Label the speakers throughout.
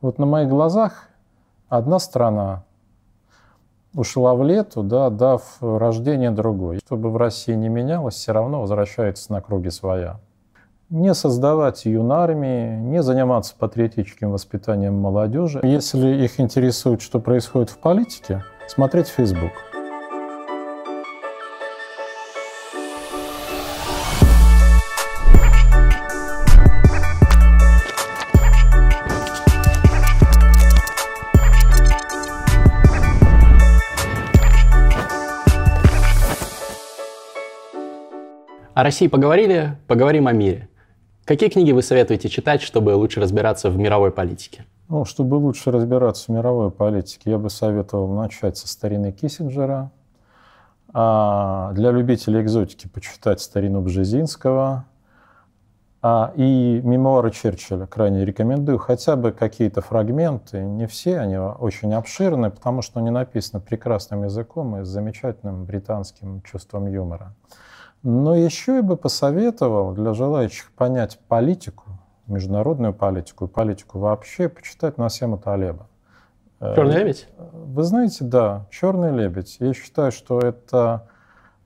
Speaker 1: Вот на моих глазах одна страна ушла в лету, да, дав рождение другой. Чтобы в России не менялось, все равно возвращается на круги своя. Не создавать юнармии, не заниматься патриотическим воспитанием молодежи. Если их интересует, что происходит в политике, смотреть Facebook –
Speaker 2: О России поговорили, поговорим о мире. Какие книги вы советуете читать, чтобы лучше разбираться в мировой политике?
Speaker 1: Ну, чтобы лучше разбираться в мировой политике, я бы советовал начать со старины Киссинджера. А для любителей экзотики почитать старину Бжезинского. А, и мемуары Черчилля крайне рекомендую. Хотя бы какие-то фрагменты, не все, они очень обширны, потому что они написаны прекрасным языком и с замечательным британским чувством юмора. Но еще я бы посоветовал для желающих понять политику, международную политику и политику вообще, почитать Насема Талеба.
Speaker 2: Черный лебедь?
Speaker 1: Вы знаете, да, Черный лебедь. Я считаю, что это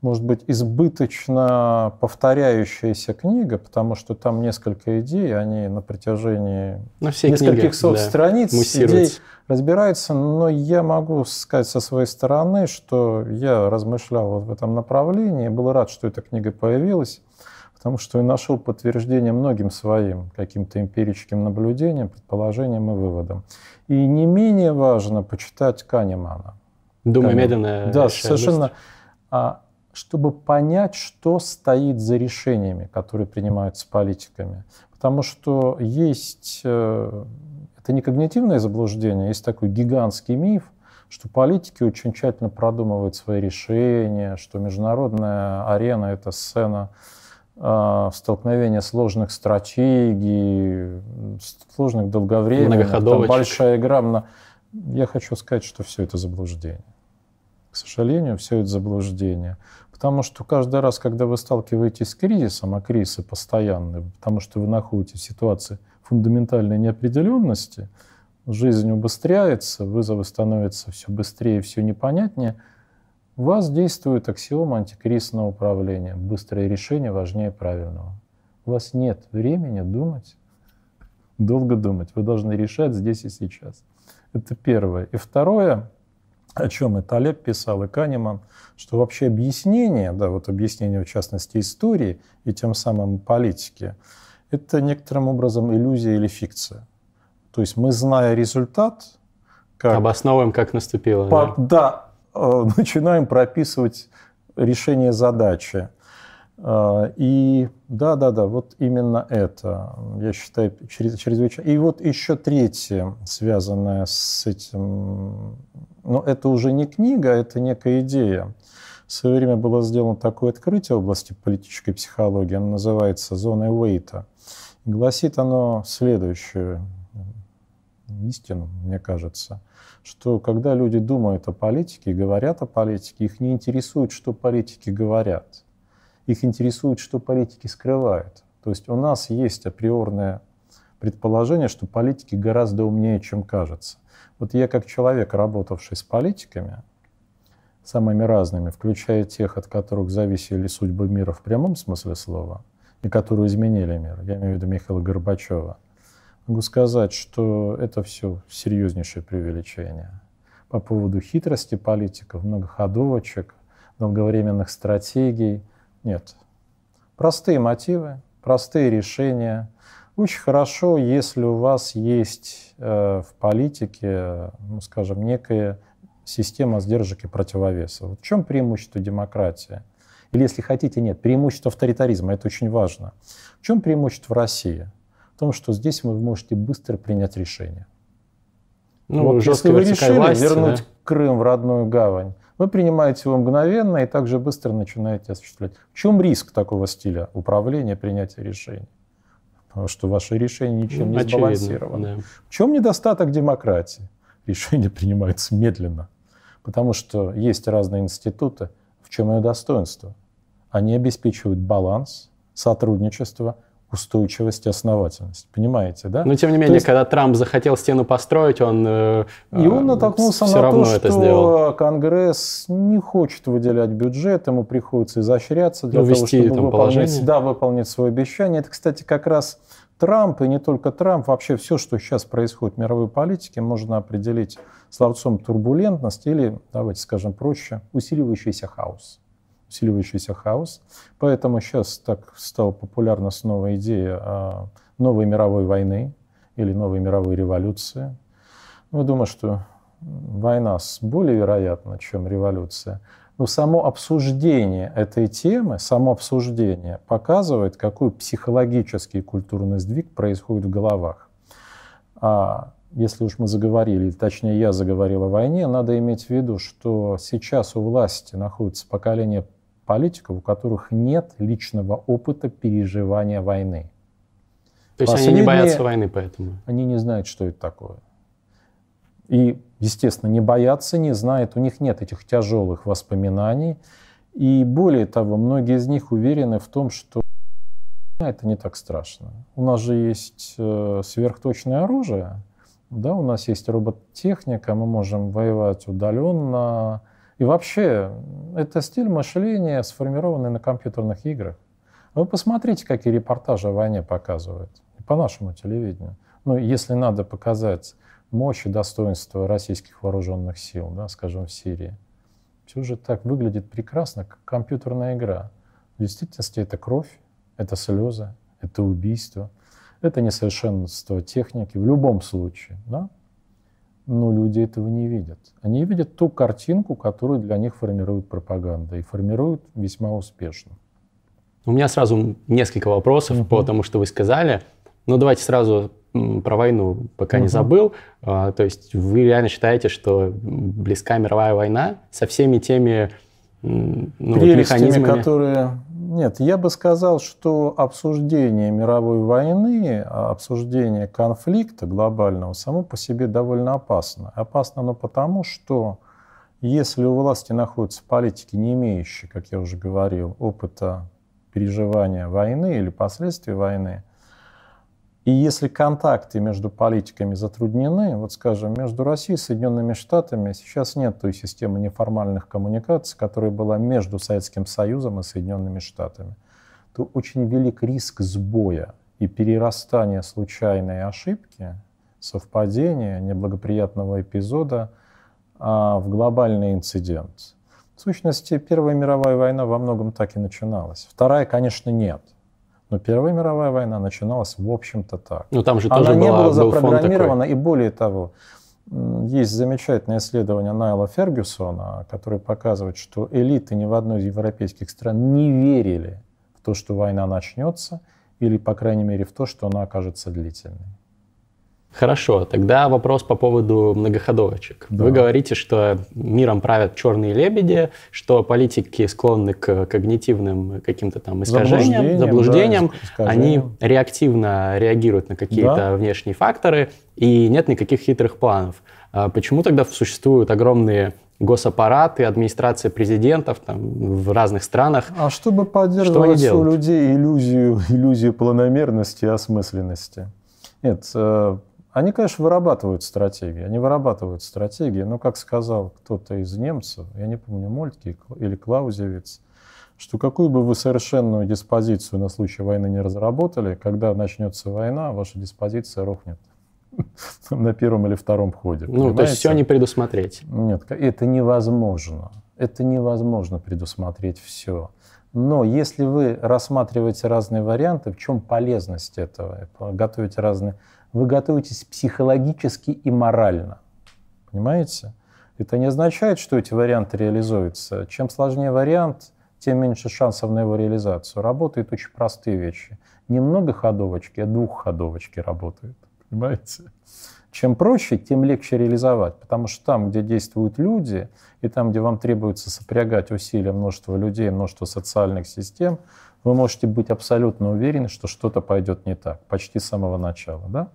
Speaker 1: может быть, избыточно повторяющаяся книга, потому что там несколько идей, они на протяжении
Speaker 2: на
Speaker 1: нескольких
Speaker 2: книгах,
Speaker 1: сот
Speaker 2: да,
Speaker 1: страниц идей разбираются, но я могу сказать со своей стороны, что я размышлял вот в этом направлении, был рад, что эта книга появилась, потому что я нашел подтверждение многим своим каким-то эмпирическим наблюдениям, предположениям и выводам. И не менее важно почитать Канемана.
Speaker 2: Думаю, медленно.
Speaker 1: Да, совершенно. А чтобы понять, что стоит за решениями, которые принимаются политиками. Потому что есть, э, это не когнитивное заблуждение, есть такой гигантский миф, что политики очень тщательно продумывают свои решения, что международная арена — это сцена э, столкновения сложных стратегий, сложных долговременных, там большая игра. Я хочу сказать, что все это заблуждение. К сожалению, все это заблуждение. Потому что каждый раз, когда вы сталкиваетесь с кризисом, а кризисы постоянные, потому что вы находитесь в ситуации фундаментальной неопределенности, жизнь убыстряется, вызовы становятся все быстрее, все непонятнее, у вас действует аксиома антикризисного управления. Быстрое решение важнее правильного. У вас нет времени думать, долго думать. Вы должны решать здесь и сейчас. Это первое. И второе, о чем и Талеб писал, и Канеман, что вообще объяснение, да, вот объяснение в частности истории и тем самым политики, это некоторым образом иллюзия или фикция. То есть мы, зная результат,
Speaker 2: как... Обосновываем, как наступило.
Speaker 1: По, да, да э, начинаем прописывать решение задачи. Э, и да, да, да, вот именно это, я считаю, чрезвычайно. И вот еще третье, связанное с этим но это уже не книга, это некая идея. В свое время было сделано такое открытие в области политической психологии, оно называется «Зоной Уэйта». Гласит оно следующую истину, мне кажется, что когда люди думают о политике говорят о политике, их не интересует, что политики говорят. Их интересует, что политики скрывают. То есть у нас есть априорное предположение, что политики гораздо умнее, чем кажется. Вот я как человек, работавший с политиками, самыми разными, включая тех, от которых зависели судьбы мира в прямом смысле слова, и которые изменили мир, я имею в виду Михаила Горбачева, могу сказать, что это все серьезнейшее преувеличение. По поводу хитрости политиков, многоходовочек, долговременных стратегий. Нет. Простые мотивы, простые решения, очень хорошо, если у вас есть э, в политике, ну, скажем, некая система сдержек и противовесов. Вот в чем преимущество демократии? Или, если хотите, нет, преимущество авторитаризма, это очень важно. В чем преимущество в России? В том, что здесь вы можете быстро принять решение. Ну, вот если вы решили власти, вернуть да? Крым в родную гавань, вы принимаете его мгновенно и также быстро начинаете осуществлять. В чем риск такого стиля управления, принятия решений? что ваше решение ничем не Очевидно, сбалансировано. Да. В чем недостаток демократии? Решения принимаются медленно, потому что есть разные институты. В чем ее достоинство? Они обеспечивают баланс, сотрудничество, устойчивость и основательность. Понимаете, да?
Speaker 2: Но тем не менее, есть... когда Трамп захотел стену построить, он э,
Speaker 1: И он натолкнулся на то, что сделал. Конгресс не хочет выделять бюджет, ему приходится изощряться для
Speaker 2: Увести,
Speaker 1: того, чтобы
Speaker 2: выполнить,
Speaker 1: да, выполнить свое обещание. Это, кстати, как раз Трамп, и не только Трамп, вообще все, что сейчас происходит в мировой политике, можно определить словцом турбулентность или, давайте скажем проще, усиливающийся хаос усиливающийся хаос. Поэтому сейчас так стала популярна снова идея новой мировой войны или новой мировой революции. Ну, думаю, что война более вероятна, чем революция. Но само обсуждение этой темы, само обсуждение показывает, какой психологический и культурный сдвиг происходит в головах. А если уж мы заговорили, или точнее я заговорил о войне, надо иметь в виду, что сейчас у власти находится поколение политиков, у которых нет личного опыта переживания войны.
Speaker 2: То есть они не боятся войны поэтому?
Speaker 1: Они не знают, что это такое. И, естественно, не боятся, не знают, у них нет этих тяжелых воспоминаний. И более того, многие из них уверены в том, что это не так страшно. У нас же есть э, сверхточное оружие, да, у нас есть робототехника, мы можем воевать удаленно, и вообще, это стиль мышления, сформированный на компьютерных играх. Вы посмотрите, какие репортажи о войне показывают по нашему телевидению. Ну, если надо показать мощь и достоинство российских вооруженных сил, да, скажем, в Сирии, все же так выглядит прекрасно, как компьютерная игра. В действительности это кровь, это слезы, это убийство, это несовершенство техники в любом случае. Да? Но люди этого не видят. Они видят ту картинку, которую для них формирует пропаганда, и формируют весьма успешно.
Speaker 2: У меня сразу несколько вопросов uh-huh. по тому, что вы сказали. Но давайте сразу про войну, пока uh-huh. не забыл. А, то есть вы реально считаете, что близка мировая война со всеми теми
Speaker 1: ну, механизмами, которые нет, я бы сказал, что обсуждение мировой войны, а обсуждение конфликта глобального само по себе довольно опасно. Опасно оно потому, что если у власти находятся политики, не имеющие, как я уже говорил, опыта переживания войны или последствий войны, и если контакты между политиками затруднены, вот скажем, между Россией и Соединенными Штатами сейчас нет той системы неформальных коммуникаций, которая была между Советским Союзом и Соединенными Штатами, то очень велик риск сбоя и перерастания случайной ошибки, совпадения, неблагоприятного эпизода а, в глобальный инцидент. В сущности, Первая мировая война во многом так и начиналась. Вторая, конечно, нет. Но Первая мировая война начиналась, в общем-то, так.
Speaker 2: Но ну, там же
Speaker 1: Она
Speaker 2: тоже
Speaker 1: не
Speaker 2: была,
Speaker 1: была запрограммирована, и более того, есть замечательное исследование Найла Фергюсона, которое показывает, что элиты ни в одной из европейских стран не верили в то, что война начнется, или, по крайней мере, в то, что она окажется длительной.
Speaker 2: Хорошо, тогда вопрос по поводу многоходовочек. Да. Вы говорите, что миром правят черные лебеди, что политики склонны к когнитивным каким-то там искажениям, заблуждениям, да, они реактивно реагируют на какие-то да. внешние факторы, и нет никаких хитрых планов. А почему тогда существуют огромные госаппараты, администрация президентов там, в разных странах.
Speaker 1: А чтобы поддерживать что у людей иллюзию, иллюзию планомерности и осмысленности. Нет, э, они, конечно, вырабатывают стратегии. Они вырабатывают стратегии, но, как сказал кто-то из немцев, я не помню, Мольтке или Клаузевиц, что какую бы вы совершенную диспозицию на случай войны не разработали, когда начнется война, ваша диспозиция рухнет на первом или втором ходе.
Speaker 2: Ну, понимаете? то есть все не предусмотреть.
Speaker 1: Нет, это невозможно. Это невозможно предусмотреть все. Но если вы рассматриваете разные варианты, в чем полезность этого? Готовите разные вы готовитесь психологически и морально. Понимаете? Это не означает, что эти варианты реализуются. Чем сложнее вариант, тем меньше шансов на его реализацию. Работают очень простые вещи. Не многоходовочки, а двухходовочки работают. Понимаете? Чем проще, тем легче реализовать. Потому что там, где действуют люди, и там, где вам требуется сопрягать усилия множества людей, множество социальных систем, вы можете быть абсолютно уверены, что что-то пойдет не так, почти с самого начала. Да?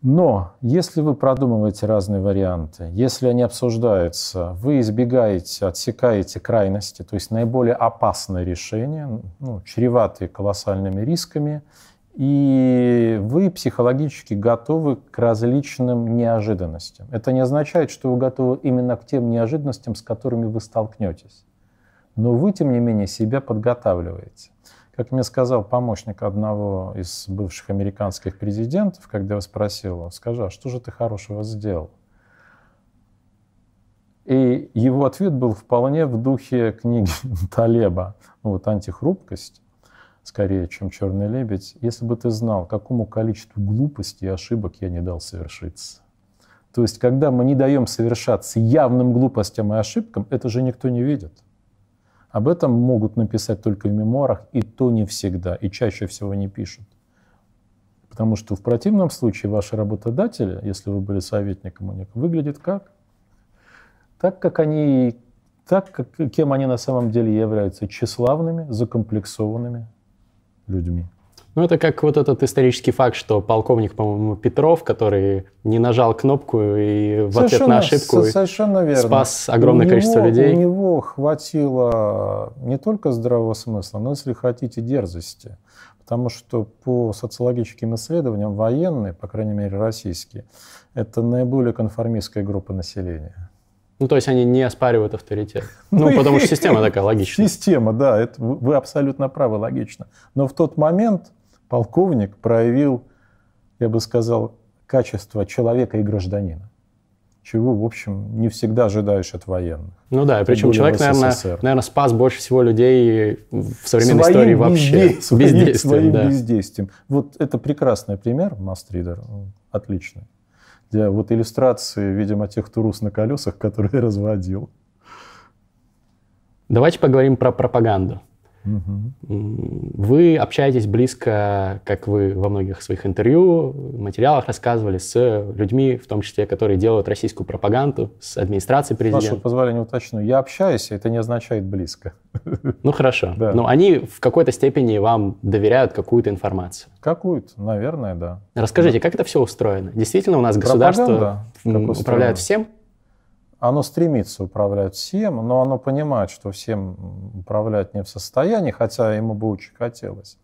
Speaker 1: Но если вы продумываете разные варианты, если они обсуждаются, вы избегаете, отсекаете крайности, то есть наиболее опасное решение, ну, чреватые колоссальными рисками, и вы психологически готовы к различным неожиданностям. Это не означает, что вы готовы именно к тем неожиданностям, с которыми вы столкнетесь. Но вы, тем не менее, себя подготавливаете. Как мне сказал помощник одного из бывших американских президентов, когда я спросил, скажи, а что же ты хорошего сделал? И его ответ был вполне в духе книги Талеба, ну, вот «Антихрупкость», скорее, чем «Черный лебедь». Если бы ты знал, какому количеству глупостей и ошибок я не дал совершиться. То есть, когда мы не даем совершаться явным глупостям и ошибкам, это же никто не видит. Об этом могут написать только в мемуарах, и то не всегда, и чаще всего не пишут. Потому что в противном случае ваши работодатели, если вы были советником у них, выглядят как? Так, как они, так, как, кем они на самом деле являются, тщеславными, закомплексованными людьми.
Speaker 2: Ну, это как вот этот исторический факт, что полковник, по-моему, Петров, который не нажал кнопку и в совершенно, ответ на ошибку
Speaker 1: совершенно верно.
Speaker 2: спас огромное
Speaker 1: у
Speaker 2: количество
Speaker 1: него,
Speaker 2: людей.
Speaker 1: У него хватило не только здравого смысла, но, если хотите, дерзости. Потому что по социологическим исследованиям военные, по крайней мере российские, это наиболее конформистская группа населения.
Speaker 2: Ну, то есть они не оспаривают авторитет. Ну, потому что система такая логичная.
Speaker 1: Система, да, это, вы абсолютно правы, логично. Но в тот момент полковник проявил, я бы сказал, качество человека и гражданина. Чего, в общем, не всегда ожидаешь от военных.
Speaker 2: Ну да, причем человек, наверное, наверное, спас больше всего людей в современной своим истории вообще.
Speaker 1: Безде... Своим, бездействием, своим да. бездействием. Вот это прекрасный пример, Мастридер, отличный. Для вот иллюстрации, видимо, тех турус на колесах, которые я разводил.
Speaker 2: Давайте поговорим про пропаганду. Вы общаетесь близко, как вы во многих своих интервью, материалах рассказывали, с людьми, в том числе, которые делают российскую пропаганду, с администрацией президента.
Speaker 1: Ваше позволение уточню. Я общаюсь, это не означает близко.
Speaker 2: Ну хорошо. Да. Но они в какой-то степени вам доверяют какую-то информацию.
Speaker 1: Какую-то, наверное, да.
Speaker 2: Расскажите, как это все устроено? Действительно, у нас государство управляет всем?
Speaker 1: Оно стремится управлять всем, но оно понимает, что всем управлять не в состоянии, хотя ему бы очень хотелось.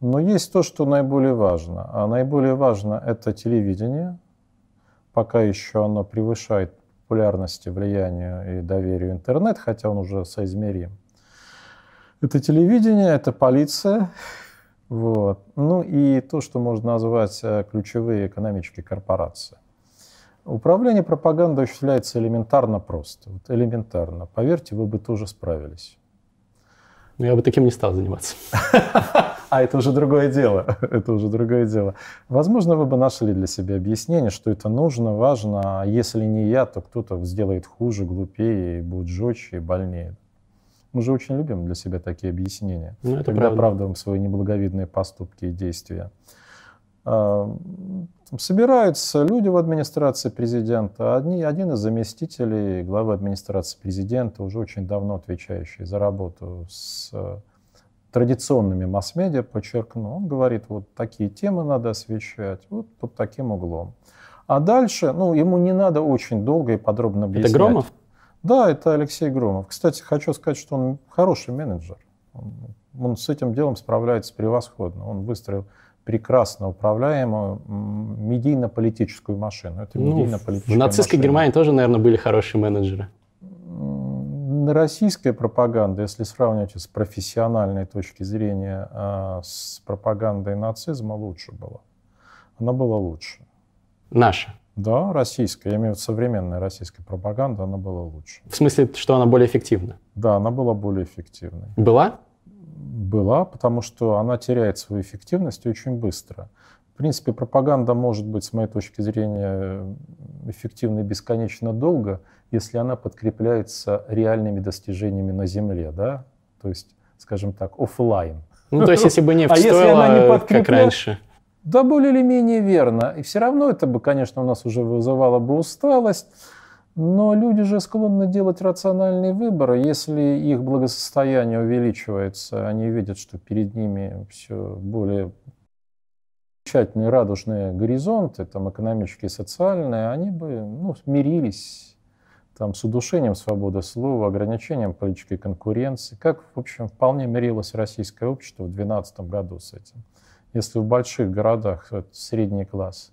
Speaker 1: Но есть то, что наиболее важно. А наиболее важно это телевидение. Пока еще оно превышает популярности, влиянию и доверию интернет, хотя он уже соизмерим. Это телевидение, это полиция, вот. Ну и то, что можно назвать э, ключевые экономические корпорации. Управление пропагандой осуществляется элементарно просто. Вот элементарно. Поверьте, вы бы тоже справились.
Speaker 2: Но я бы таким не стал заниматься.
Speaker 1: А это уже другое дело. Это уже другое дело. Возможно, вы бы нашли для себя объяснение, что это нужно, важно, а если не я, то кто-то сделает хуже, глупее, будет жестче и больнее. Мы же очень любим для себя такие объяснения, ну, это когда правда. оправдываем свои неблаговидные поступки и действия. А, собираются люди в администрации президента. Одни, один из заместителей главы администрации президента, уже очень давно отвечающий за работу с э, традиционными масс-медиа, подчеркну, он говорит, вот такие темы надо освещать, вот под таким углом. А дальше, ну, ему не надо очень долго и подробно объяснять.
Speaker 2: Это Громов?
Speaker 1: Да, это Алексей Громов. Кстати, хочу сказать, что он хороший менеджер. Он, он с этим делом справляется превосходно. Он выстроил прекрасно управляемую медийно-политическую машину.
Speaker 2: Это ну, медийно-политическая в нацистской машина. Германии тоже, наверное, были хорошие менеджеры.
Speaker 1: Российская пропаганда, если сравнивать с профессиональной точки зрения а, с пропагандой нацизма, лучше была. Она была лучше.
Speaker 2: Наша?
Speaker 1: Да, российская. Я имею в виду современная российская пропаганда, она была лучше.
Speaker 2: В смысле, что она более эффективна?
Speaker 1: Да, она была более эффективной.
Speaker 2: Была?
Speaker 1: Была, потому что она теряет свою эффективность очень быстро. В принципе, пропаганда может быть, с моей точки зрения, эффективной бесконечно долго, если она подкрепляется реальными достижениями на Земле, да? то есть, скажем так, офлайн.
Speaker 2: Ну, то есть, если бы не а если она не подкрепля... как раньше.
Speaker 1: Да, более или менее верно. И все равно это бы, конечно, у нас уже вызывало бы усталость. Но люди же склонны делать рациональные выборы. Если их благосостояние увеличивается, они видят, что перед ними все более замечательные радужные горизонты, там экономические, социальные, они бы ну, смирились там, с удушением свободы слова, ограничением политической конкуренции, как, в общем, вполне мирилось российское общество в 2012 году с этим. Если в больших городах средний класс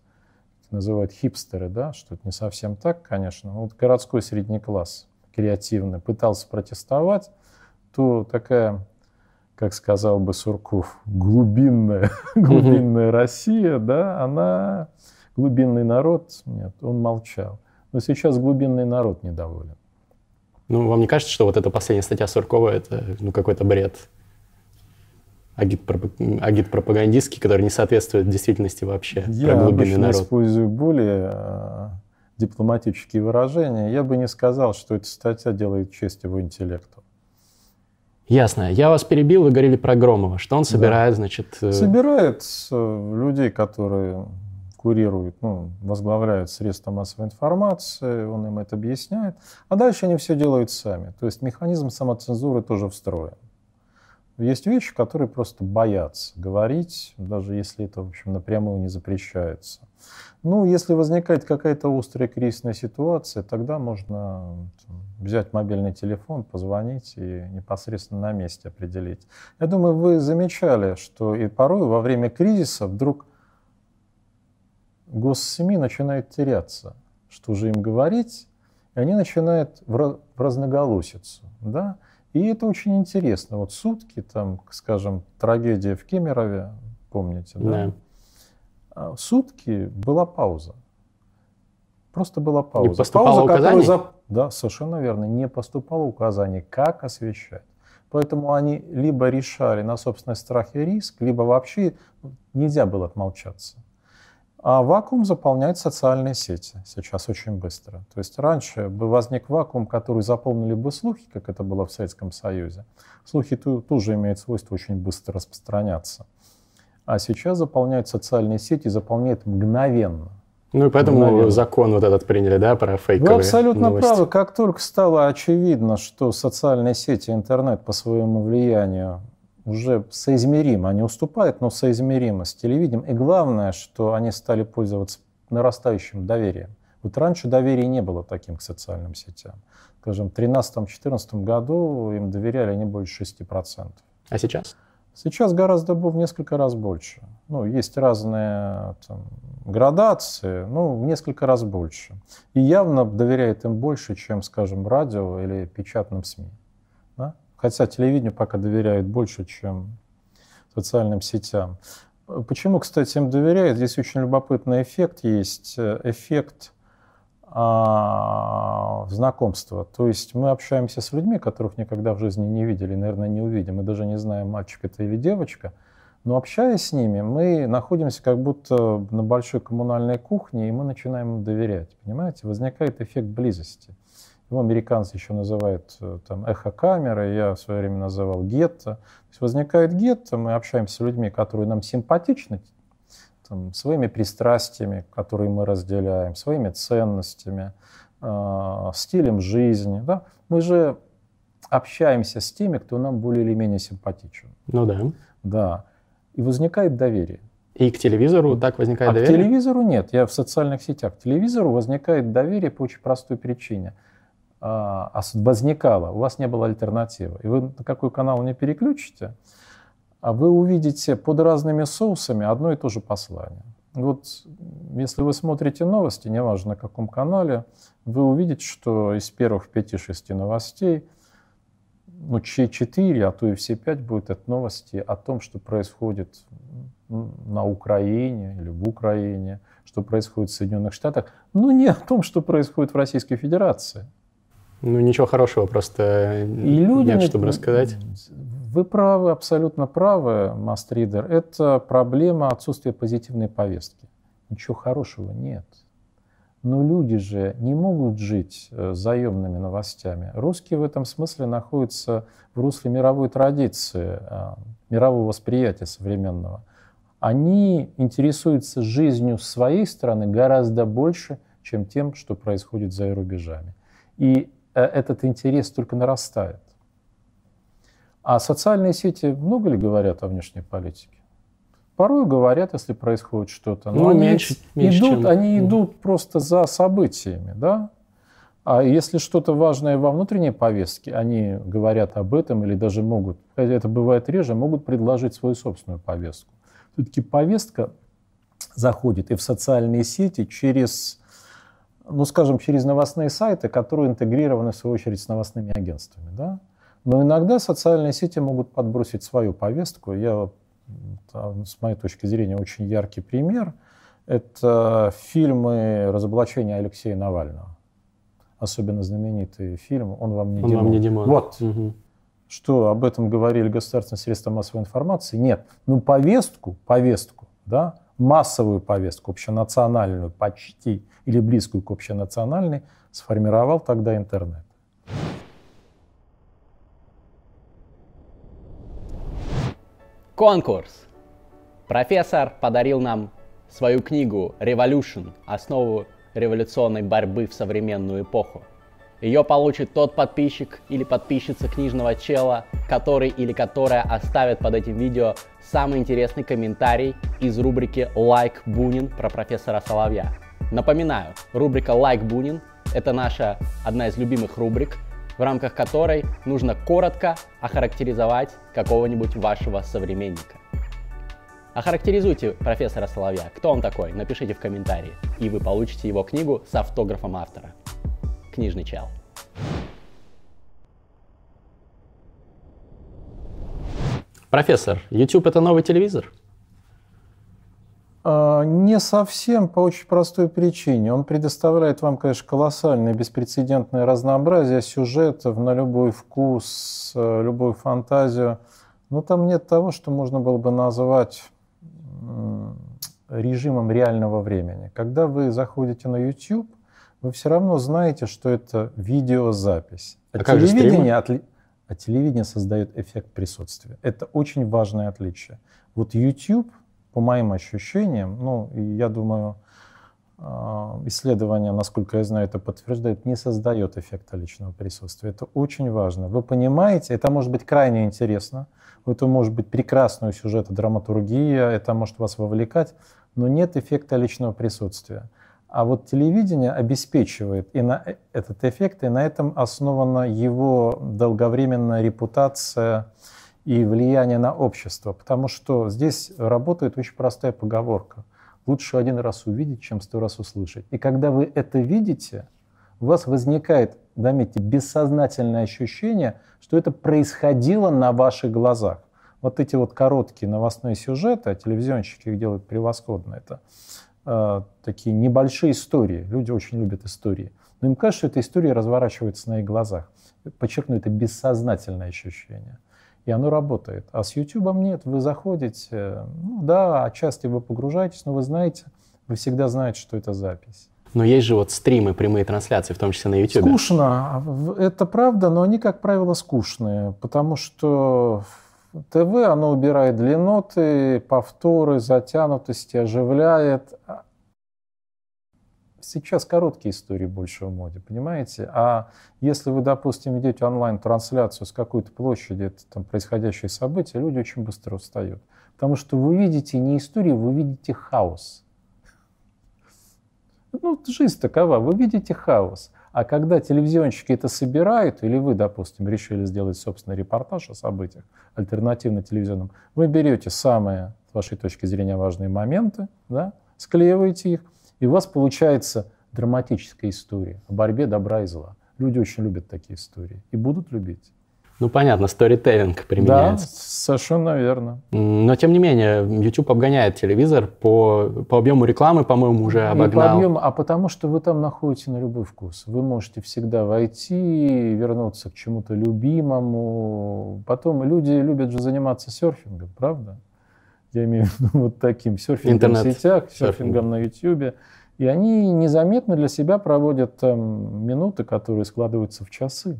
Speaker 1: называют хипстеры, да, что это не совсем так, конечно, вот городской средний класс креативный пытался протестовать, то такая как сказал бы Сурков, глубинная, глубинная Россия, да, она, глубинный народ, нет, он молчал. Но сейчас глубинный народ недоволен.
Speaker 2: Ну, вам не кажется, что вот эта последняя статья Суркова – это ну, какой-то бред? Агит-пропагандистский, который не соответствует действительности вообще.
Speaker 1: Я про обычно народ. использую более э, дипломатические выражения. Я бы не сказал, что эта статья делает честь его интеллекту.
Speaker 2: Ясно. Я вас перебил, вы говорили про Громова. Что он собирает, да. значит?
Speaker 1: Э, собирает э, людей, которые курируют, ну, возглавляют средства массовой информации, он им это объясняет. А дальше они все делают сами. То есть механизм самоцензуры тоже встроен. Есть вещи, которые просто боятся говорить, даже если это, в общем, напрямую не запрещается. Ну, если возникает какая-то острая кризисная ситуация, тогда можно взять мобильный телефон, позвонить и непосредственно на месте определить. Я думаю, вы замечали, что и порой во время кризиса вдруг госсми начинают теряться, что же им говорить, и они начинают в разноголосицу. Да? И это очень интересно. Вот сутки, там, скажем, трагедия в Кемерове, помните, да? да. А сутки была пауза. Просто была пауза.
Speaker 2: Не поступало пауза, указаний? За...
Speaker 1: Да, совершенно верно. Не поступало указаний, как освещать. Поэтому они либо решали на собственный страх и риск, либо вообще нельзя было отмолчаться. А вакуум заполняет социальные сети сейчас очень быстро. То есть раньше бы возник вакуум, который заполнили бы слухи, как это было в Советском Союзе. Слухи тоже имеют свойство очень быстро распространяться. А сейчас заполняют социальные сети, заполняют мгновенно.
Speaker 2: Ну и поэтому мгновенно. закон вот этот приняли, да, про фейковые
Speaker 1: Вы абсолютно новости. правы. Как только стало очевидно, что социальные сети, интернет по своему влиянию уже соизмеримо, они уступают, но соизмеримо с телевидением. И главное, что они стали пользоваться нарастающим доверием. Вот раньше доверия не было таким к социальным сетям. Скажем, в 2013-2014 году им доверяли не больше 6%.
Speaker 2: А сейчас?
Speaker 1: Сейчас гораздо в несколько раз больше. Ну, есть разные там, градации, ну, в несколько раз больше. И явно доверяет им больше, чем, скажем, радио или печатным СМИ. Да? Хотя телевидению пока доверяют больше, чем социальным сетям. Почему, кстати, им доверяют? Здесь очень любопытный эффект есть. Эффект а, знакомства. То есть мы общаемся с людьми, которых никогда в жизни не видели, наверное, не увидим. Мы даже не знаем, мальчик это или девочка. Но общаясь с ними, мы находимся как будто на большой коммунальной кухне, и мы начинаем им доверять. Понимаете? Возникает эффект близости. Его американцы еще называют э, там, эхокамерой, я в свое время называл гетто. То есть возникает гетто, мы общаемся с людьми, которые нам симпатичны, там, своими пристрастиями, которые мы разделяем, своими ценностями, э, стилем жизни. Да? Мы же общаемся с теми, кто нам более или менее симпатичен.
Speaker 2: Ну да.
Speaker 1: Да. И возникает доверие.
Speaker 2: И к телевизору так возникает
Speaker 1: а
Speaker 2: доверие?
Speaker 1: К телевизору нет. Я в социальных сетях. К телевизору возникает доверие по очень простой причине – а, возникало, у вас не было альтернативы, и вы на какой канал не переключите, а вы увидите под разными соусами одно и то же послание. Вот если вы смотрите новости, неважно на каком канале, вы увидите, что из первых 5-6 новостей, ну, 4, а то и все 5 будут это новости о том, что происходит на Украине или в Украине, что происходит в Соединенных Штатах, но не о том, что происходит в Российской Федерации.
Speaker 2: Ну, ничего хорошего просто и люди, нет, чтобы рассказать.
Speaker 1: Вы правы, абсолютно правы, мастридер. Это проблема отсутствия позитивной повестки. Ничего хорошего нет. Но люди же не могут жить э, заемными новостями. Русские в этом смысле находятся в русле мировой традиции, э, мирового восприятия современного. Они интересуются жизнью своей страны гораздо больше, чем тем, что происходит за рубежами. И этот интерес только нарастает. А социальные сети много ли говорят о внешней политике? Порой говорят, если происходит что-то.
Speaker 2: Но ну, они меньше, меньше
Speaker 1: идут,
Speaker 2: чем...
Speaker 1: они идут просто за событиями, да? А если что-то важное во внутренней повестке, они говорят об этом или даже могут, хотя это бывает реже, могут предложить свою собственную повестку. Все-таки повестка заходит и в социальные сети через, ну, скажем, через новостные сайты, которые интегрированы, в свою очередь, с новостными агентствами. Да? Но иногда социальные сети могут подбросить свою повестку. Я, с моей точки зрения, очень яркий пример. Это фильмы разоблачения Алексея Навального особенно знаменитый фильм «Он вам не
Speaker 2: Он
Speaker 1: Димон».
Speaker 2: Вам не Димон.
Speaker 1: Вот.
Speaker 2: Угу.
Speaker 1: Что об этом говорили государственные средства массовой информации? Нет. Ну, повестку, повестку, да, массовую повестку, общенациональную, почти, или близкую к общенациональной, сформировал тогда интернет.
Speaker 3: Конкурс. Профессор подарил нам свою книгу «Revolution. Основы революционной борьбы в современную эпоху. Ее получит тот подписчик или подписчица книжного чела, который или которая оставит под этим видео самый интересный комментарий из рубрики «Лайк Бунин» про профессора Соловья. Напоминаю, рубрика «Лайк Бунин» — это наша одна из любимых рубрик, в рамках которой нужно коротко охарактеризовать какого-нибудь вашего современника. Охарактеризуйте профессора Соловья. Кто он такой? Напишите в комментарии, и вы получите его книгу с автографом автора. Книжный чел.
Speaker 2: Профессор, YouTube это новый телевизор?
Speaker 1: А, не совсем по очень простой причине. Он предоставляет вам, конечно, колоссальное беспрецедентное разнообразие сюжетов на любой вкус, э, любую фантазию. Но там нет того, что можно было бы назвать режимом реального времени. Когда вы заходите на YouTube, вы все равно знаете, что это видеозапись.
Speaker 2: А, а телевидение,
Speaker 1: отли... а телевидение создает эффект присутствия. Это очень важное отличие. Вот YouTube, по моим ощущениям, ну, я думаю, а, исследования, насколько я знаю, это подтверждают, не создает эффекта личного присутствия. Это очень важно. Вы понимаете, это может быть крайне интересно, это может быть прекрасный сюжет, драматургия, это может вас вовлекать, но нет эффекта личного присутствия. А вот телевидение обеспечивает и на э, этот эффект, и на этом основана его долговременная репутация и влияние на общество. Потому что здесь работает очень простая поговорка – Лучше один раз увидеть, чем сто раз услышать. И когда вы это видите, у вас возникает, заметьте, бессознательное ощущение, что это происходило на ваших глазах. Вот эти вот короткие новостные сюжеты, а телевизионщики их делают превосходно, это э, такие небольшие истории. Люди очень любят истории. Но им кажется, что эта история разворачивается на их глазах. Подчеркну, это бессознательное ощущение и оно работает. А с YouTube нет, вы заходите, ну да, отчасти вы погружаетесь, но вы знаете, вы всегда знаете, что это запись.
Speaker 2: Но есть же вот стримы, прямые трансляции, в том числе на YouTube.
Speaker 1: Скучно, это правда, но они, как правило, скучные, потому что ТВ, оно убирает длинноты, повторы, затянутости, оживляет сейчас короткие истории больше в моде, понимаете? А если вы, допустим, ведете онлайн-трансляцию с какой-то площади, там происходящие события, люди очень быстро устают. Потому что вы видите не историю, вы видите хаос. Ну, жизнь такова, вы видите хаос. А когда телевизионщики это собирают, или вы, допустим, решили сделать собственный репортаж о событиях, альтернативно телевизионным, вы берете самые, с вашей точки зрения, важные моменты, да, склеиваете их, и у вас получается драматическая история о борьбе добра и зла. Люди очень любят такие истории и будут любить.
Speaker 2: Ну, понятно, сторителлинг применяется.
Speaker 1: Да, совершенно верно.
Speaker 2: Но, тем не менее, YouTube обгоняет телевизор по, по объему рекламы, по-моему, уже обогнал.
Speaker 1: Не по объему, а потому что вы там находите на любой вкус. Вы можете всегда войти, вернуться к чему-то любимому. Потом люди любят же заниматься серфингом, правда? я имею в виду вот таким серфингом Интернет. в сетях, серфингом на YouTube. И они незаметно для себя проводят там минуты, которые складываются в часы.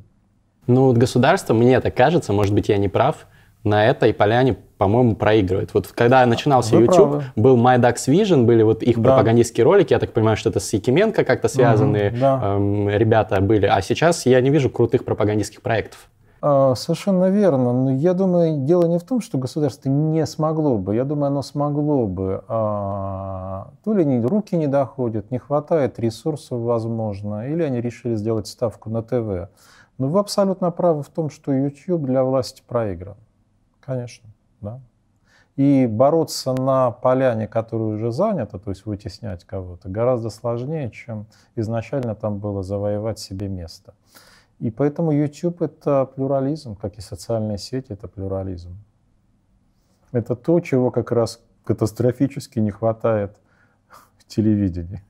Speaker 2: Ну, вот государство, мне так кажется, может быть, я не прав, на этой поляне, по-моему, проигрывает. Вот когда начинался Вы YouTube, правы. был MyDax Vision, были вот их да. пропагандистские ролики, я так понимаю, что это с Якименко как-то связанные угу, да. эм, ребята были. А сейчас я не вижу крутых пропагандистских проектов.
Speaker 1: А, совершенно верно. Но я думаю, дело не в том, что государство не смогло бы. Я думаю, оно смогло бы. А, то ли не, руки не доходят, не хватает ресурсов, возможно, или они решили сделать ставку на ТВ. Но вы абсолютно правы в том, что YouTube для власти проигран. Конечно, да. И бороться на поляне, которая уже занята, то есть вытеснять кого-то, гораздо сложнее, чем изначально там было завоевать себе место. И поэтому YouTube — это плюрализм, как и социальные сети — это плюрализм. Это то, чего как раз катастрофически не хватает в телевидении.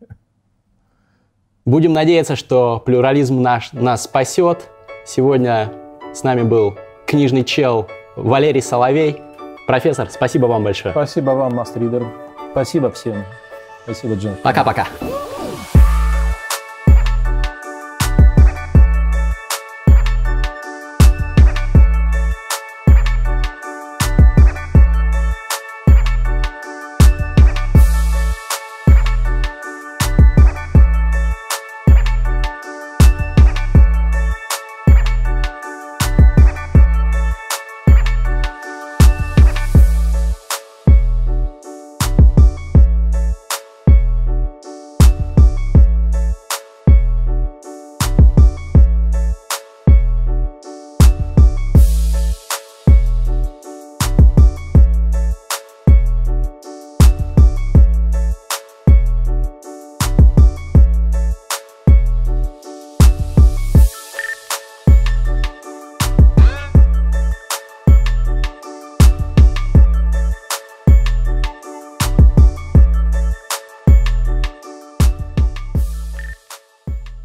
Speaker 2: Будем надеяться, что плюрализм наш нас спасет. Сегодня с нами был книжный чел Валерий Соловей. Профессор, спасибо вам большое.
Speaker 1: Спасибо вам, Мастридер. Спасибо всем. Спасибо, Джин.
Speaker 2: Пока-пока.